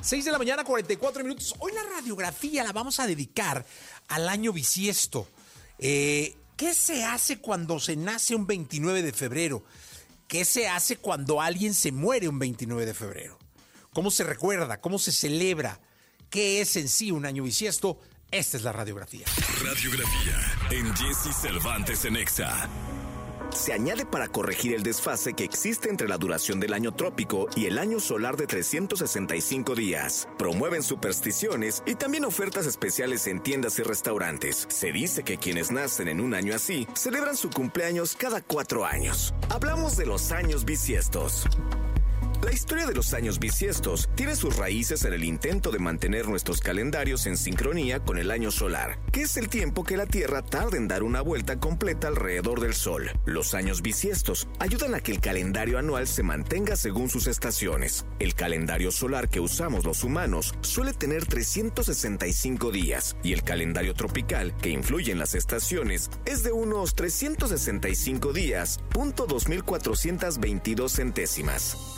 6 de la mañana, 44 minutos. Hoy la radiografía la vamos a dedicar al año bisiesto. Eh, ¿Qué se hace cuando se nace un 29 de febrero? ¿Qué se hace cuando alguien se muere un 29 de febrero? ¿Cómo se recuerda? ¿Cómo se celebra? ¿Qué es en sí un año bisiesto? Esta es la radiografía. Radiografía en Jesse Cervantes en se añade para corregir el desfase que existe entre la duración del año trópico y el año solar de 365 días. Promueven supersticiones y también ofertas especiales en tiendas y restaurantes. Se dice que quienes nacen en un año así celebran su cumpleaños cada cuatro años. Hablamos de los años bisiestos. La historia de los años bisiestos tiene sus raíces en el intento de mantener nuestros calendarios en sincronía con el año solar, que es el tiempo que la Tierra tarda en dar una vuelta completa alrededor del Sol. Los años bisiestos ayudan a que el calendario anual se mantenga según sus estaciones. El calendario solar que usamos los humanos suele tener 365 días y el calendario tropical, que influye en las estaciones, es de unos 365 días, punto 2422 centésimas.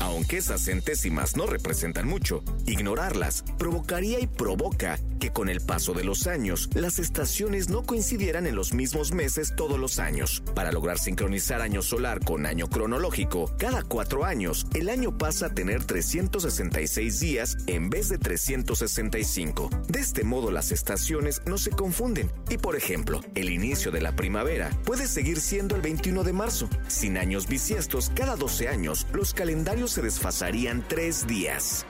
Aunque esas centésimas no representan mucho, ignorarlas provocaría y provoca que con el paso de los años las estaciones no coincidieran en los mismos meses todos los años. Para lograr sincronizar año solar con año cronológico, cada cuatro años el año pasa a tener 366 días en vez de 365. De este modo las estaciones no se confunden y por ejemplo, el inicio de la primavera puede seguir siendo el 21 de marzo. Sin años bisiestos, cada 12 años los calendarios se desfasarían tres días.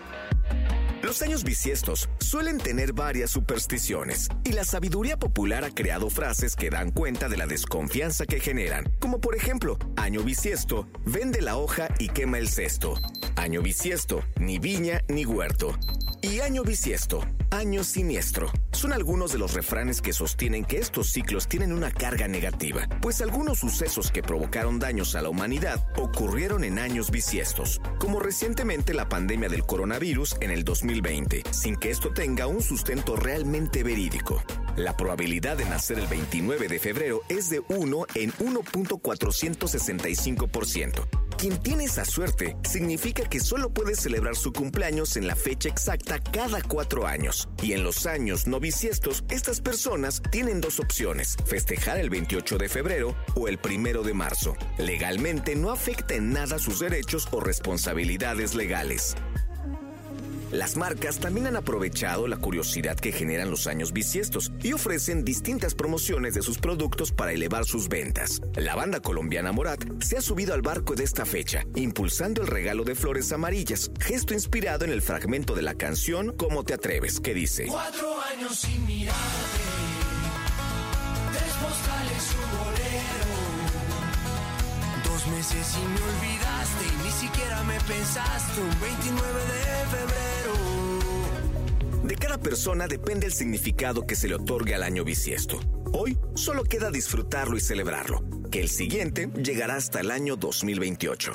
Los años bisiestos suelen tener varias supersticiones y la sabiduría popular ha creado frases que dan cuenta de la desconfianza que generan, como por ejemplo, año bisiesto, vende la hoja y quema el cesto. Año bisiesto, ni viña ni huerto. Y año bisiesto, año siniestro. Son algunos de los refranes que sostienen que estos ciclos tienen una carga negativa, pues algunos sucesos que provocaron daños a la humanidad ocurrieron en años bisiestos, como recientemente la pandemia del coronavirus en el 2020, sin que esto tenga un sustento realmente verídico. La probabilidad de nacer el 29 de febrero es de 1 en 1.465%. Quien tiene esa suerte significa que solo puede celebrar su cumpleaños en la fecha exacta cada cuatro años. Y en los años no bisiestos, estas personas tienen dos opciones, festejar el 28 de febrero o el 1 de marzo. Legalmente no afecta en nada sus derechos o responsabilidades legales. Las marcas también han aprovechado la curiosidad que generan los años bisiestos y ofrecen distintas promociones de sus productos para elevar sus ventas. La banda colombiana Morat se ha subido al barco de esta fecha, impulsando el regalo de flores amarillas, gesto inspirado en el fragmento de la canción ¿Cómo te atreves? que dice: Cuatro años sin mirarte, bolero, dos meses y me olvidaste y ni siquiera me pensaste un 29 de febrero. De cada persona depende el significado que se le otorgue al año bisiesto. Hoy solo queda disfrutarlo y celebrarlo, que el siguiente llegará hasta el año 2028.